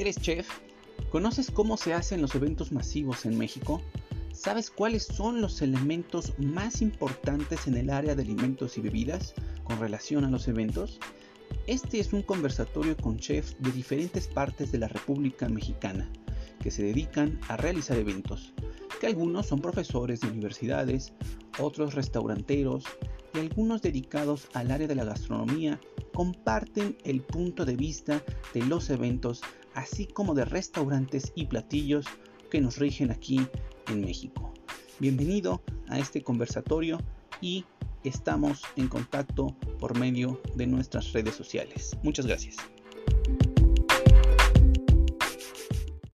¿Eres chef? ¿Conoces cómo se hacen los eventos masivos en México? ¿Sabes cuáles son los elementos más importantes en el área de alimentos y bebidas con relación a los eventos? Este es un conversatorio con chefs de diferentes partes de la República Mexicana que se dedican a realizar eventos, que algunos son profesores de universidades, otros restauranteros y algunos dedicados al área de la gastronomía comparten el punto de vista de los eventos así como de restaurantes y platillos que nos rigen aquí en México. Bienvenido a este conversatorio y estamos en contacto por medio de nuestras redes sociales. Muchas gracias.